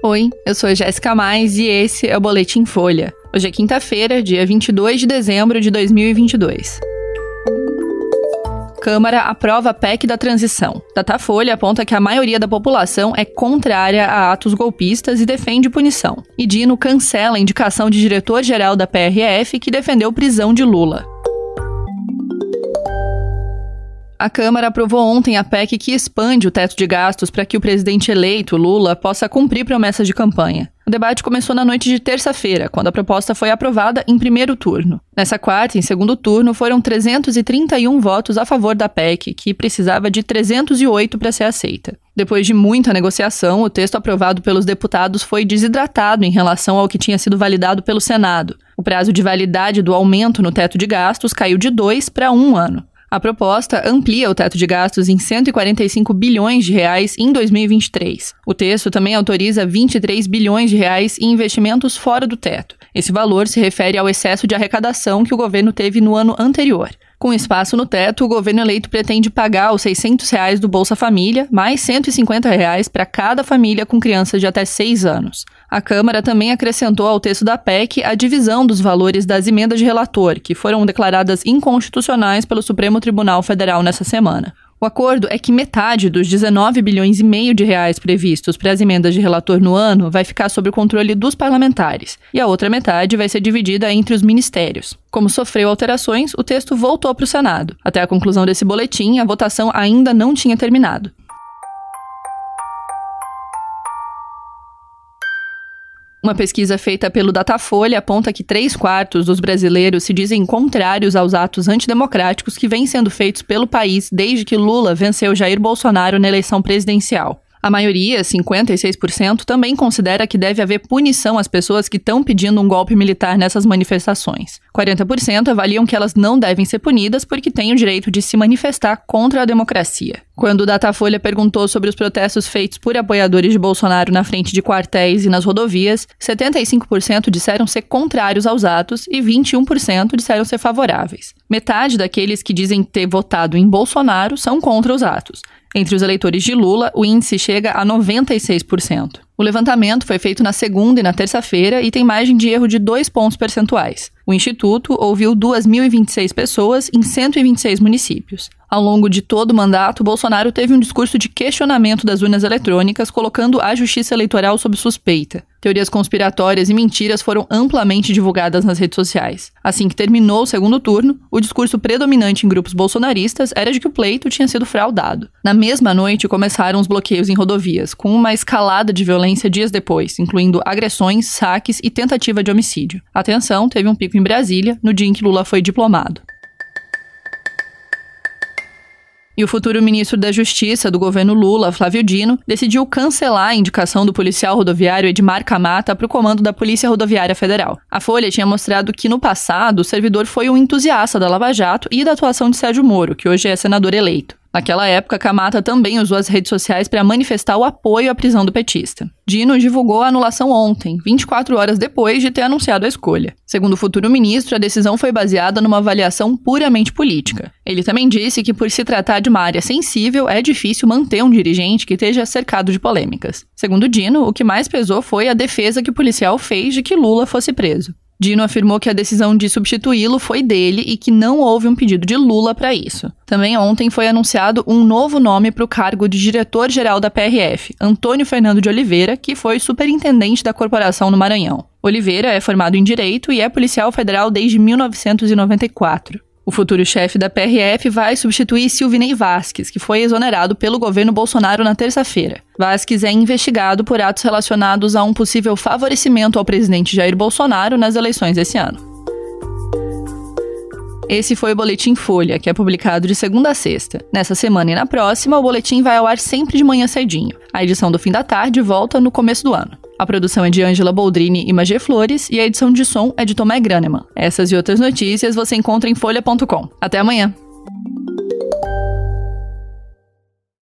Oi, eu sou Jéssica Mais e esse é o Boletim Folha. Hoje é quinta-feira, dia 22 de dezembro de 2022. Câmara aprova a PEC da transição. Datafolha aponta que a maioria da população é contrária a atos golpistas e defende punição. E Dino cancela a indicação de diretor-geral da PRF que defendeu prisão de Lula. A Câmara aprovou ontem a PEC que expande o teto de gastos para que o presidente eleito, Lula, possa cumprir promessas de campanha. O debate começou na noite de terça-feira, quando a proposta foi aprovada em primeiro turno. Nessa quarta, em segundo turno, foram 331 votos a favor da PEC, que precisava de 308 para ser aceita. Depois de muita negociação, o texto aprovado pelos deputados foi desidratado em relação ao que tinha sido validado pelo Senado. O prazo de validade do aumento no teto de gastos caiu de dois para um ano. A proposta amplia o teto de gastos em 145 bilhões de reais em 2023. O texto também autoriza 23 bilhões de reais em investimentos fora do teto. Esse valor se refere ao excesso de arrecadação que o governo teve no ano anterior. Com espaço no teto, o governo eleito pretende pagar os 600 reais do Bolsa Família, mais 150 reais para cada família com crianças de até 6 anos. A Câmara também acrescentou ao texto da PEC a divisão dos valores das emendas de relator, que foram declaradas inconstitucionais pelo Supremo Tribunal Federal nessa semana. O acordo é que metade dos 19 bilhões e meio de reais previstos para as emendas de relator no ano vai ficar sob o controle dos parlamentares, e a outra metade vai ser dividida entre os ministérios. Como sofreu alterações, o texto voltou para o Senado. Até a conclusão desse boletim, a votação ainda não tinha terminado. Uma pesquisa feita pelo Datafolha aponta que três quartos dos brasileiros se dizem contrários aos atos antidemocráticos que vêm sendo feitos pelo país desde que Lula venceu Jair Bolsonaro na eleição presidencial. A maioria, 56%, também considera que deve haver punição às pessoas que estão pedindo um golpe militar nessas manifestações. 40% avaliam que elas não devem ser punidas porque têm o direito de se manifestar contra a democracia. Quando o Datafolha perguntou sobre os protestos feitos por apoiadores de Bolsonaro na frente de quartéis e nas rodovias, 75% disseram ser contrários aos atos e 21% disseram ser favoráveis. Metade daqueles que dizem ter votado em Bolsonaro são contra os atos. Entre os eleitores de Lula, o índice chega a 96%. O levantamento foi feito na segunda e na terça-feira e tem margem de erro de dois pontos percentuais. O Instituto ouviu 2.026 pessoas em 126 municípios. Ao longo de todo o mandato, Bolsonaro teve um discurso de questionamento das urnas eletrônicas, colocando a justiça eleitoral sob suspeita. Teorias conspiratórias e mentiras foram amplamente divulgadas nas redes sociais. Assim que terminou o segundo turno, o discurso predominante em grupos bolsonaristas era de que o pleito tinha sido fraudado. Na mesma noite, começaram os bloqueios em rodovias, com uma escalada de violência dias depois, incluindo agressões, saques e tentativa de homicídio. A tensão teve um pico em Brasília no dia em que Lula foi diplomado. E o futuro ministro da Justiça do governo Lula, Flávio Dino, decidiu cancelar a indicação do policial rodoviário Edmar Camata para o comando da Polícia Rodoviária Federal. A Folha tinha mostrado que, no passado, o servidor foi um entusiasta da Lava Jato e da atuação de Sérgio Moro, que hoje é senador eleito. Naquela época, Kamata também usou as redes sociais para manifestar o apoio à prisão do petista. Dino divulgou a anulação ontem, 24 horas depois de ter anunciado a escolha. Segundo o futuro ministro, a decisão foi baseada numa avaliação puramente política. Ele também disse que, por se tratar de uma área sensível, é difícil manter um dirigente que esteja cercado de polêmicas. Segundo Dino, o que mais pesou foi a defesa que o policial fez de que Lula fosse preso. Dino afirmou que a decisão de substituí-lo foi dele e que não houve um pedido de Lula para isso. Também ontem foi anunciado um novo nome para o cargo de diretor-geral da PRF, Antônio Fernando de Oliveira, que foi superintendente da corporação no Maranhão. Oliveira é formado em Direito e é policial federal desde 1994. O futuro chefe da PRF vai substituir Silvinei Vasques, que foi exonerado pelo governo Bolsonaro na terça-feira. Vasques é investigado por atos relacionados a um possível favorecimento ao presidente Jair Bolsonaro nas eleições desse ano. Esse foi o Boletim Folha, que é publicado de segunda a sexta. Nessa semana e na próxima, o boletim vai ao ar sempre de manhã cedinho. A edição do fim da tarde volta no começo do ano. A produção é de Angela Boldrini e Magê Flores e a edição de som é de Tomé Graneman. Essas e outras notícias você encontra em folha.com. Até amanhã!